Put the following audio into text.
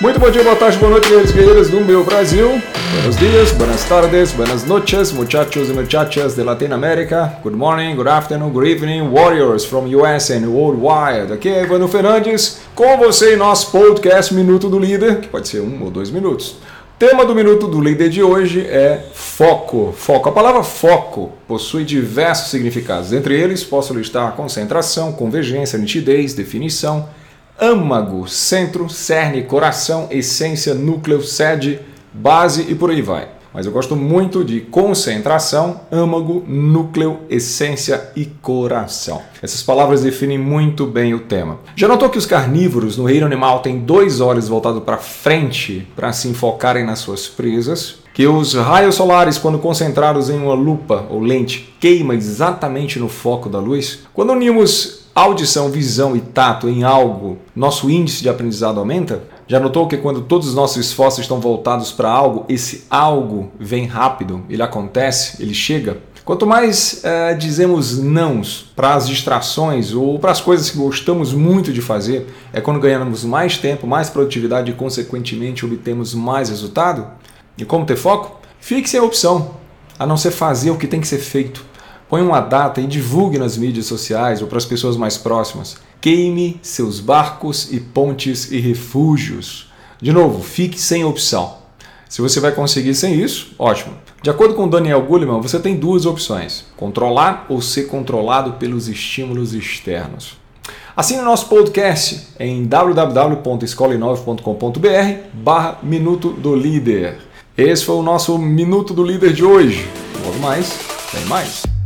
Muito bom dia, boa tarde, boa noite, guerreiros guerreiras do meu Brasil. Buenos dias, buenas tardes, buenas noches, muchachos e muchachas de Latinoamérica. Good morning, good afternoon, good evening, warriors from US and worldwide. Aqui é Evandro Fernandes, com você em nosso podcast Minuto do Líder, que pode ser um ou dois minutos. Tema do Minuto do Líder de hoje é foco. Foco. A palavra foco possui diversos significados. Entre eles, posso listar concentração, convergência, nitidez, definição, âmago, centro, cerne, coração, essência, núcleo, sede, base e por aí vai. Mas eu gosto muito de concentração, âmago, núcleo, essência e coração. Essas palavras definem muito bem o tema. Já notou que os carnívoros no reino animal têm dois olhos voltados para frente para se enfocarem nas suas presas? Que os raios solares, quando concentrados em uma lupa ou lente, queima exatamente no foco da luz? Quando unimos audição, visão e tato em algo, nosso índice de aprendizado aumenta? Já notou que quando todos os nossos esforços estão voltados para algo, esse algo vem rápido, ele acontece, ele chega? Quanto mais é, dizemos nãos para as distrações ou para as coisas que gostamos muito de fazer, é quando ganhamos mais tempo, mais produtividade e, consequentemente, obtemos mais resultado? E como ter foco? Fique sem opção, a não ser fazer o que tem que ser feito. Põe uma data e divulgue nas mídias sociais ou para as pessoas mais próximas. Queime seus barcos e pontes e refúgios. De novo, fique sem opção. Se você vai conseguir sem isso, ótimo. De acordo com Daniel Goleman, você tem duas opções: controlar ou ser controlado pelos estímulos externos. Assine o nosso podcast em www.escola9.com.br barra Minuto do Líder. Esse foi o nosso Minuto do Líder de hoje. Logo mais, tem mais.